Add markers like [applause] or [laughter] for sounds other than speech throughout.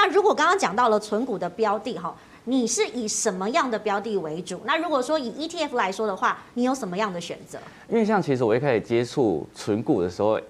那如果刚刚讲到了存股的标的哈，你是以什么样的标的为主？那如果说以 ETF 来说的话，你有什么样的选择？因为像其实我一开始接触存股的时候，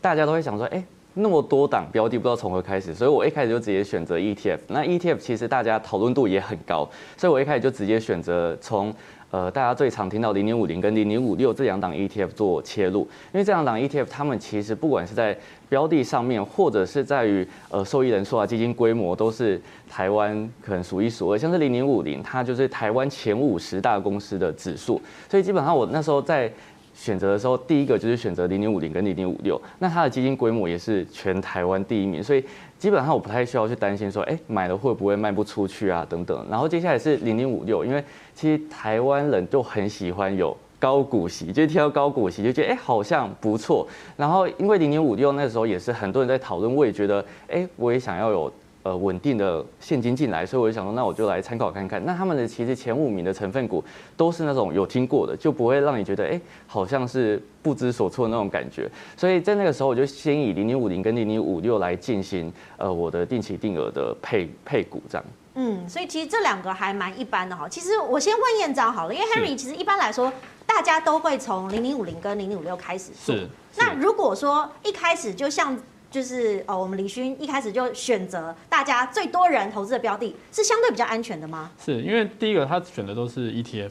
大家都会想说，哎，那么多档标的不知道从何开始，所以我一开始就直接选择 ETF。那 ETF 其实大家讨论度也很高，所以我一开始就直接选择从。呃，大家最常听到零零五零跟零零五六这两档 ETF 做切入，因为这两档 ETF 他们其实不管是在标的上面，或者是在于呃受益人数啊、基金规模，都是台湾可能数一数二。像是零零五零，它就是台湾前五十大公司的指数，所以基本上我那时候在选择的时候，第一个就是选择零零五零跟零零五六，那它的基金规模也是全台湾第一名，所以。基本上我不太需要去担心说，哎，买了会不会卖不出去啊，等等。然后接下来是零零五六，因为其实台湾人就很喜欢有高股息，就听到高股息就觉得，哎，好像不错。然后因为零零五六那时候也是很多人在讨论，我也觉得，哎，我也想要有。呃，稳定的现金进来，所以我就想说，那我就来参考看看。那他们的其实前五名的成分股都是那种有听过的，就不会让你觉得，哎，好像是不知所措的那种感觉。所以在那个时候，我就先以零零五零跟零零五六来进行呃我的定期定额的配配股这样。嗯，所以其实这两个还蛮一般的哈。其实我先问燕章好了，因为 Henry 其实一般来说，大家都会从零零五零跟零零五六开始做。是。那如果说一开始就像。就是哦，我们李勋一开始就选择大家最多人投资的标的，是相对比较安全的吗？是因为第一个他选的都是 ETF，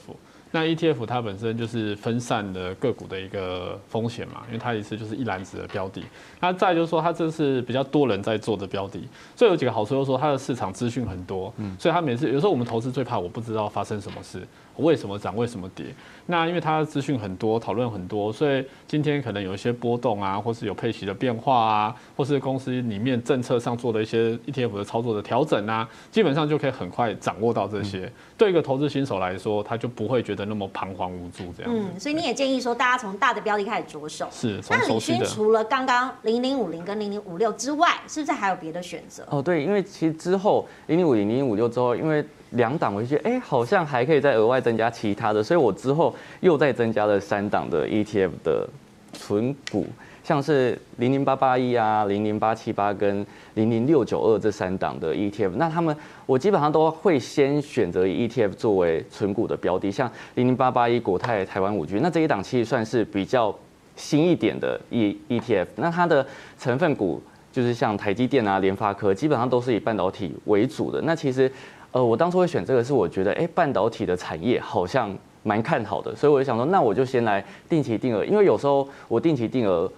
那 ETF 它本身就是分散的个股的一个风险嘛，因为它一次就是一篮子的标的。那再就是说，它这是比较多人在做的标的，所以有几个好处，就是说它的市场资讯很多，嗯，所以它每次有时候我们投资最怕我不知道发生什么事。为什么涨？为什么跌？那因为它的资讯很多，讨论很多，所以今天可能有一些波动啊，或是有配息的变化啊，或是公司里面政策上做的一些 ETF 的操作的调整啊，基本上就可以很快掌握到这些。嗯、对一个投资新手来说，他就不会觉得那么彷徨无助这样。嗯，所以你也建议说，大家从大的标的开始着手。是。那李勋除了刚刚零零五零跟零零五六之外，是不是还有别的选择？哦，对，因为其实之后零零五零零零五六之后，因为两档，我就觉得哎，好像还可以再额外增加其他的，所以我之后又再增加了三档的 ETF 的存股，像是零零八八一啊、零零八七八跟零零六九二这三档的 ETF。那他们我基本上都会先选择 ETF 作为存股的标的，像零零八八一国泰台湾五 G，那这一档其实算是比较新一点的 E ETF。那它的成分股就是像台积电啊、联发科，基本上都是以半导体为主的。那其实。呃，我当初会选这个，是我觉得，哎，半导体的产业好像蛮看好的，所以我就想说，那我就先来定期定额，因为有时候我定期定额，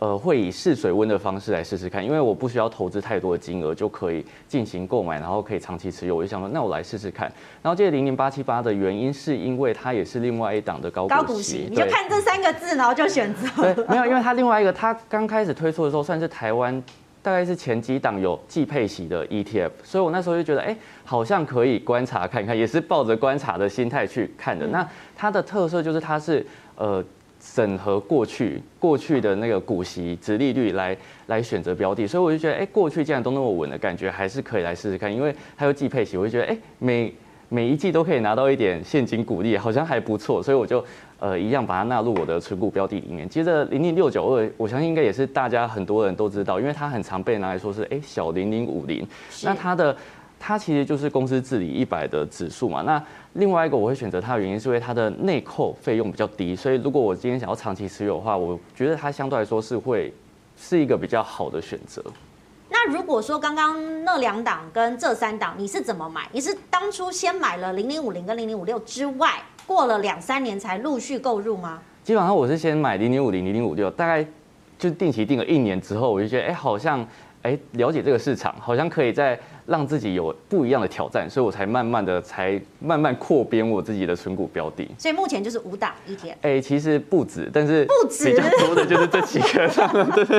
呃，会以试水温的方式来试试看，因为我不需要投资太多的金额就可以进行购买，然后可以长期持有。我就想说，那我来试试看。然后这个零零八七八的原因是因为它也是另外一档的高股息，高股息，你就看这三个字，然后就选择。对，没有，因为它另外一个，它刚开始推出的时候算是台湾。大概是前几档有季配息的 ETF，所以我那时候就觉得，哎，好像可以观察看看，也是抱着观察的心态去看的。那它的特色就是它是呃审核过去过去的那个股息值利率来来选择标的，所以我就觉得，哎，过去既然都那么稳的感觉，还是可以来试试看，因为它有季配息，我就觉得，哎，每每一季都可以拿到一点现金股利，好像还不错，所以我就。呃，一样把它纳入我的持股标的里面。接着零零六九二，我相信应该也是大家很多人都知道，因为它很常被拿来说是哎小零零五零。那它的它其实就是公司治理一百的指数嘛。那另外一个我会选择它的原因是因为它的内扣费用比较低，所以如果我今天想要长期持有的话，我觉得它相对来说是会是一个比较好的选择。那如果说刚刚那两档跟这三档，你是怎么买？你是当初先买了零零五零跟零零五六之外？过了两三年才陆续购入吗？基本上我是先买零零五零零零五六，大概就定期定了一年之后，我就觉得哎、欸，好像哎、欸、了解这个市场，好像可以再让自己有不一样的挑战，所以我才慢慢的才慢慢扩编我自己的存股标的。所以目前就是五档一天。哎、欸，其实不止，但是不止比较多的就是这几个。[laughs] 对，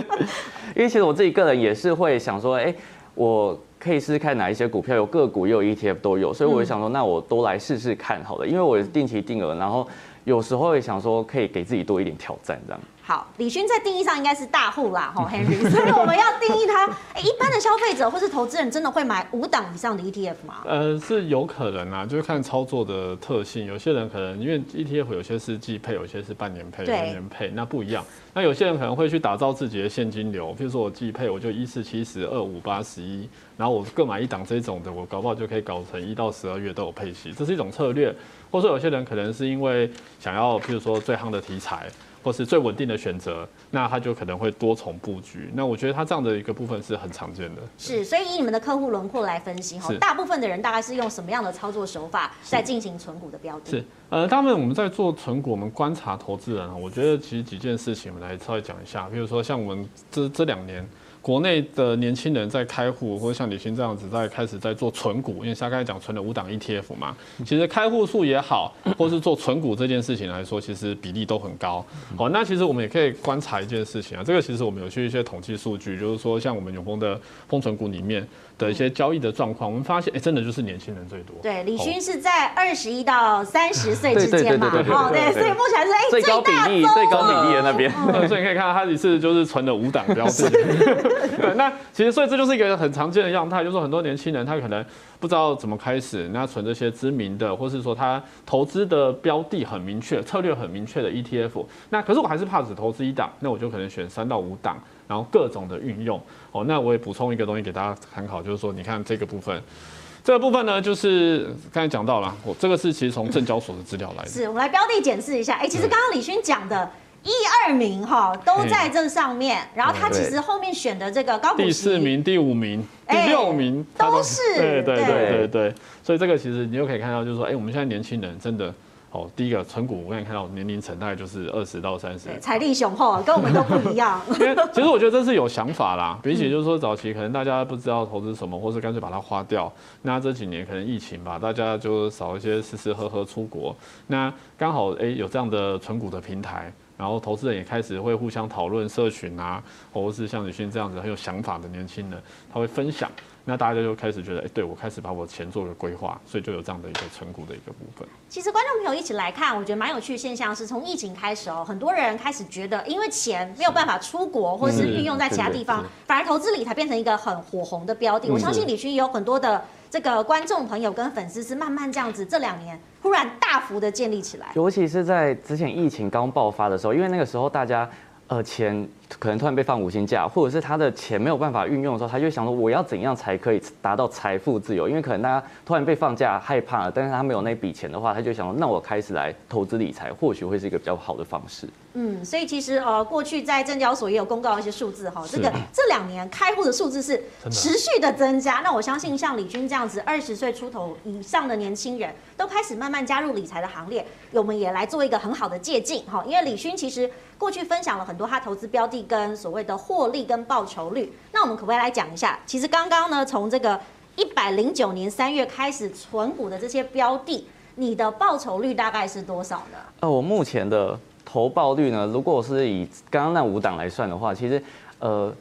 因为其实我自己个人也是会想说，哎、欸，我。可以试试看哪一些股票，有个股也有 ETF 都有，所以我就想说，那我都来试试看好了，因为我是定期定额，然后有时候也想说可以给自己多一点挑战这样。好，李勋在定义上应该是大户啦，哈，[laughs] Henry，所以我们要定义他。[laughs] 哎，一般的消费者或是投资人真的会买五档以上的 ETF 吗？呃，是有可能啊，就是看操作的特性。有些人可能因为 ETF 有些是季配，有些是半年配、年年配，那不一样。那有些人可能会去打造自己的现金流，譬如说我季配，我就一四七十二五八十一，然后我各买一档这种的，我搞不好就可以搞成一到十二月都有配息，这是一种策略。或者说有些人可能是因为想要，譬如说最夯的题材。或是最稳定的选择，那他就可能会多重布局。那我觉得他这样的一个部分是很常见的。是，所以以你们的客户轮廓来分析哈，大部分的人大概是用什么样的操作手法在进行存股的标的？是，呃，他们我们在做存股，我们观察投资人，我觉得其实几件事情，我们来稍微讲一下。比如说像我们这这两年。国内的年轻人在开户，或者像李勋这样子在开始在做存股，因为像刚才讲存了五档 ETF 嘛，其实开户数也好，或是做存股这件事情来说，其实比例都很高。好，那其实我们也可以观察一件事情啊，这个其实我们有去一些统计数据，就是说像我们永丰的丰存股里面。的一些交易的状况，我们发现，哎、欸，真的就是年轻人最多。对，李勋是在二十一到三十岁之间嘛，哦，对，所以目前是哎最高比例、最高比例的那边、嗯，[laughs] 所以你可以看到它一次就是存了五档标志。[laughs] 对，那其实所以这就是一个很常见的样态，就是很多年轻人他可能不知道怎么开始，那存这些知名的，或是说他投资的标的很明确、策略很明确的 ETF，那可是我还是怕只投资一档，那我就可能选三到五档。然后各种的运用哦，那我也补充一个东西给大家参考，就是说，你看这个部分，这个部分呢，就是刚才讲到了，我这个是其实从证交所的资料来的。是，我们来标的检视一下。哎，其实刚刚李勋讲的一二名哈都在这上面，然后他其实后面选的这个高股息第四名、第五名、第六名都，都是。对对对对对，所以这个其实你就可以看到，就是说，哎，我们现在年轻人真的。哦，第一个存股，我刚才看到年龄层大概就是二十到三十，财力雄厚，跟我们都不一样。[laughs] 因为 [laughs] 其实我觉得这是有想法啦，比起就是说早期可能大家不知道投资什么，或是干脆把它花掉。那这几年可能疫情吧，大家就少一些吃吃喝喝出国，那刚好哎有这样的存股的平台，然后投资人也开始会互相讨论社群啊，或者是像李迅这样子很有想法的年轻人，他会分享。那大家就开始觉得，哎，对，我开始把我钱做个规划，所以就有这样的一个成果的一个部分。其实观众朋友一起来看，我觉得蛮有趣的现象是，从疫情开始哦，很多人开始觉得，因为钱没有办法出国，或是运用在其他地方，反而投资理财变成一个很火红的标的。我相信李勋也有很多的这个观众朋友跟粉丝是慢慢这样子，这两年忽然大幅的建立起来。尤其是在之前疫情刚爆发的时候，因为那个时候大家呃钱。可能突然被放五天假，或者是他的钱没有办法运用的时候，他就想说我要怎样才可以达到财富自由？因为可能大家突然被放假害怕了，但是他没有那笔钱的话，他就想说那我开始来投资理财，或许会是一个比较好的方式。嗯，所以其实呃，过去在证交所也有公告一些数字哈，这个这两年开户的数字是持续的增加。那我相信像李军这样子二十岁出头以上的年轻人都开始慢慢加入理财的行列，我们也来做一个很好的借鉴哈。因为李勋其实过去分享了很多他投资标的跟所谓的获利跟报酬率，那我们可不可以来讲一下？其实刚刚呢，从这个一百零九年三月开始存股的这些标的，你的报酬率大概是多少呢？呃，我目前的投报率呢，如果我是以刚刚那五档来算的话，其实呃。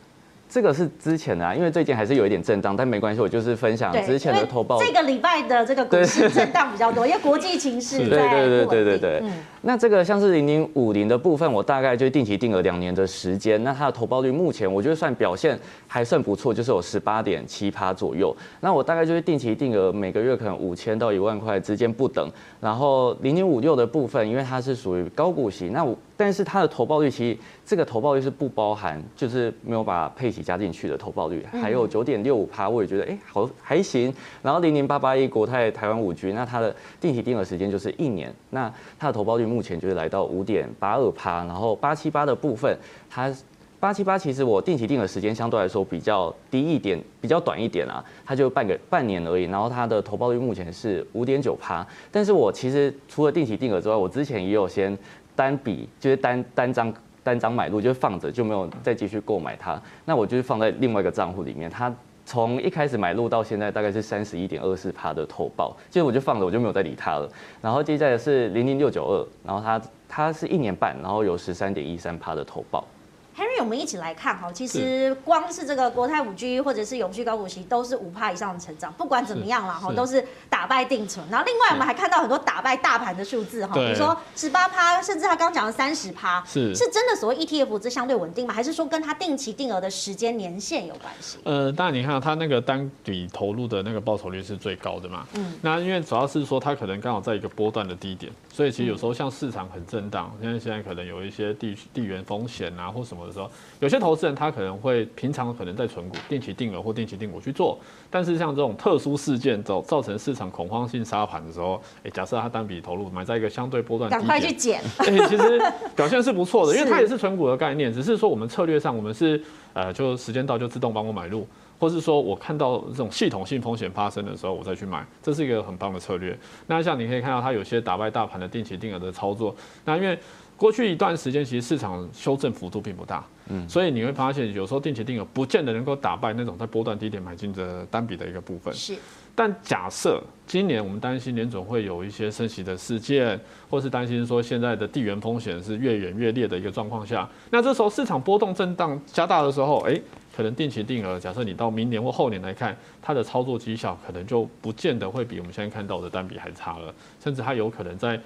这个是之前的啊，因为最近还是有一点震荡，但没关系，我就是分享之前的投报。这个礼拜的这个股市震荡比较多，因为国际情势 [laughs] 在对对对对对。嗯、那这个像是零零五零的部分，我大概就定期定额两年的时间，那它的投报率目前我觉得算表现还算不错，就是有十八点七趴左右。那我大概就是定期定额每个月可能五千到一万块之间不等。然后零零五六的部分，因为它是属于高股息，那我。但是它的投报率其实这个投报率是不包含，就是没有把配息加进去的投报率，还有九点六五趴，我也觉得哎、欸、好还行。然后零零八八一国泰台湾五 G，那它的定期定额时间就是一年，那它的投报率目前就是来到五点八二趴。然后八七八的部分，它八七八其实我定期定额时间相对来说比较低一点，比较短一点啊，它就半个半年而已。然后它的投报率目前是五点九趴。但是我其实除了定期定额之外，我之前也有先。单笔就是单单张单张买入，就放着就没有再继续购买它。那我就是放在另外一个账户里面。它从一开始买入到现在大概是三十一点二四趴的投报，其实我就放着，我就没有再理它了。然后接下来是零零六九二，然后它它是一年半，然后有十三点一三趴的投报。我们一起来看哈，其实光是这个国泰五 G 或者是永续高股息都是五趴以上的成长，不管怎么样啦哈，都是打败定存。然后另外我们还看到很多打败大盘的数字哈，比如说十八趴，甚至他刚讲的三十趴，是是真的所谓 ETF 这相对稳定吗？还是说跟他定期定额的时间年限有关系？呃，当然你看他那个单笔投入的那个报酬率是最高的嘛，嗯，那因为主要是说他可能刚好在一个波段的低点，所以其实有时候像市场很震荡，因为现在可能有一些地地缘风险啊或什么的时候，有些投资人他可能会平常可能在存股定期定额或定期定股去做，但是像这种特殊事件造造成市场恐慌性杀盘的时候，哎，假设他单笔投入买在一个相对波段，赶快去减，哎，其实表现是不错的，因为它也是存股的概念，只是说我们策略上我们是呃，就时间到就自动帮我买入。或是说我看到这种系统性风险发生的时候，我再去买，这是一个很棒的策略。那像你可以看到，它有些打败大盘的定期定额的操作。那因为过去一段时间，其实市场修正幅度并不大，嗯，所以你会发现有时候定期定额不见得能够打败那种在波段低点买进的单笔的一个部分。是。但假设今年我们担心联总会有一些升息的事件，或是担心说现在的地缘风险是越演越烈的一个状况下，那这时候市场波动震荡加大的时候，哎。可能定期定额，假设你到明年或后年来看，它的操作绩效可能就不见得会比我们现在看到的单笔还差了，甚至它有可能在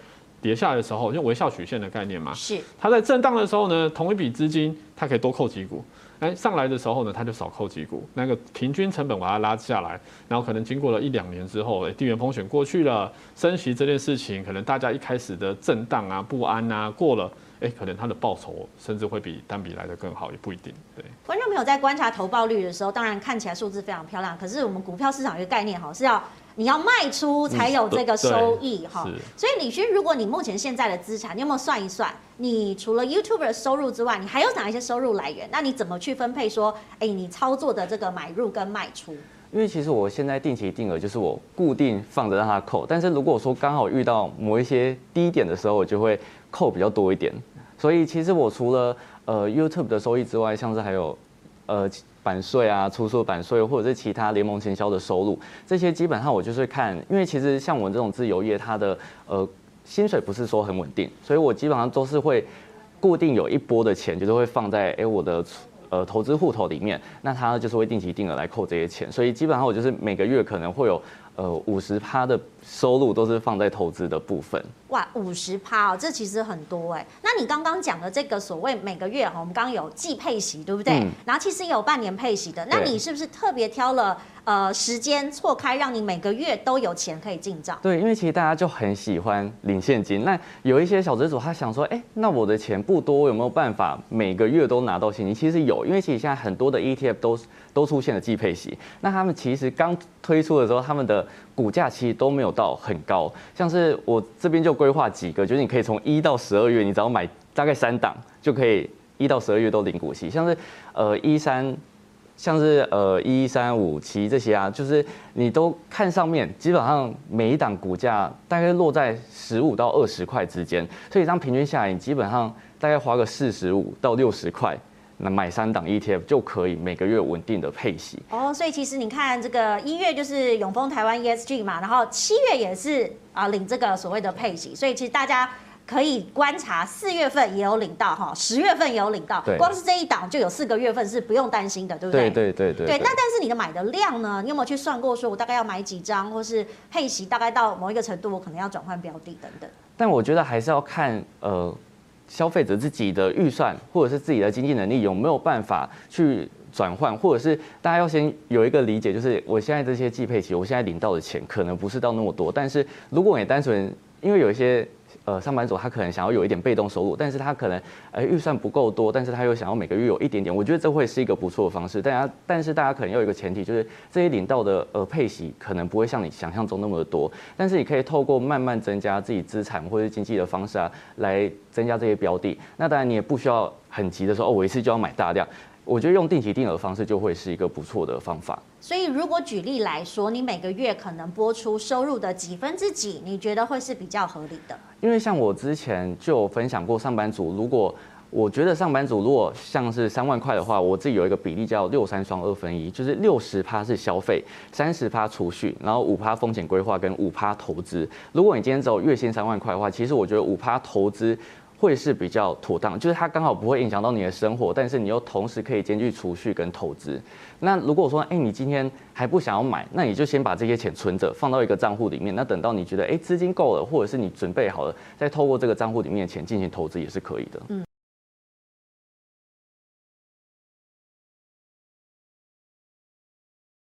跌下来的时候，用微笑曲线的概念嘛，是它在震荡的时候呢，同一笔资金它可以多扣几股，哎，上来的时候呢，它就少扣几股，那个平均成本把它拉下来，然后可能经过了一两年之后，哎，地缘风险过去了，升息这件事情，可能大家一开始的震荡啊、不安啊过了。哎，可能它的报酬甚至会比单笔来的更好，也不一定。对，观众朋友在观察投报率的时候，当然看起来数字非常漂亮，可是我们股票市场一个概念哈，是要你要卖出才有这个收益哈。嗯、所以李勋，如果你目前现在的资产，你有没有算一算？你除了 YouTuber 的收入之外，你还有哪一些收入来源？那你怎么去分配？说，哎，你操作的这个买入跟卖出？因为其实我现在定期定额就是我固定放着让它扣，但是如果说刚好遇到某一些低点的时候，我就会扣比较多一点。所以其实我除了呃 YouTube 的收益之外，像是还有呃版税啊、出售版税，或者是其他联盟行销的收入，这些基本上我就是看，因为其实像我这种自由业，它的呃薪水不是说很稳定，所以我基本上都是会固定有一波的钱，就是会放在哎我的呃投资户头里面，那它就是会定期定额来扣这些钱，所以基本上我就是每个月可能会有。呃，五十趴的收入都是放在投资的部分。哇，五十趴哦，这其实很多哎。那你刚刚讲的这个所谓每个月哈，我们刚刚有季配息，对不对？嗯、然后其实也有半年配息的。那你是不是特别挑了呃时间错开，让你每个月都有钱可以进账？对，因为其实大家就很喜欢领现金。那有一些小资主他想说，哎、欸，那我的钱不多，有没有办法每个月都拿到现金？其实有，因为其实现在很多的 ETF 都都出现了季配息。那他们其实刚推出的时候，他们的股价其实都没有到很高，像是我这边就规划几个，就是你可以从一到十二月，你只要买大概三档，就可以一到十二月都领股息，像是呃一三，像是呃一三五七这些啊，就是你都看上面，基本上每一档股价大概落在十五到二十块之间，所以这样平均下来，你基本上大概花个四十五到六十块。那买三档 ETF 就可以每个月稳定的配息哦，所以其实你看这个一月就是永丰台湾 ESG 嘛，然后七月也是啊领这个所谓的配息，所以其实大家可以观察四月份也有领到哈，十月份也有领到，光是这一档就有四个月份是不用担心的，对不对？对对对对。对，那但是你的买的量呢？你有没有去算过说，我大概要买几张，或是配息大概到某一个程度，我可能要转换标的等等？但我觉得还是要看呃。消费者自己的预算或者是自己的经济能力有没有办法去转换，或者是大家要先有一个理解，就是我现在这些寄配息，我现在领到的钱可能不是到那么多，但是如果你单纯因为有一些。呃，上班族他可能想要有一点被动收入，但是他可能呃预算不够多，但是他又想要每个月有一点点，我觉得这会是一个不错的方式。大家，但是大家可能要有一个前提，就是这些领到的呃配息可能不会像你想象中那么的多，但是你可以透过慢慢增加自己资产或者经济的方式啊，来增加这些标的。那当然你也不需要很急的说哦，我一次就要买大量。我觉得用定期定额方式就会是一个不错的方法。所以，如果举例来说，你每个月可能拨出收入的几分之几，你觉得会是比较合理的？因为像我之前就有分享过，上班族如果我觉得上班族如果像是三万块的话，我自己有一个比例叫六三双二分一，就是六十趴是消费，三十趴储蓄，然后五趴风险规划跟五趴投资。如果你今天只有月薪三万块的话，其实我觉得五趴投资。会是比较妥当，就是它刚好不会影响到你的生活，但是你又同时可以兼具储蓄跟投资。那如果说，哎，你今天还不想要买，那你就先把这些钱存着，放到一个账户里面。那等到你觉得，哎，资金够了，或者是你准备好了，再透过这个账户里面的钱进行投资也是可以的。嗯。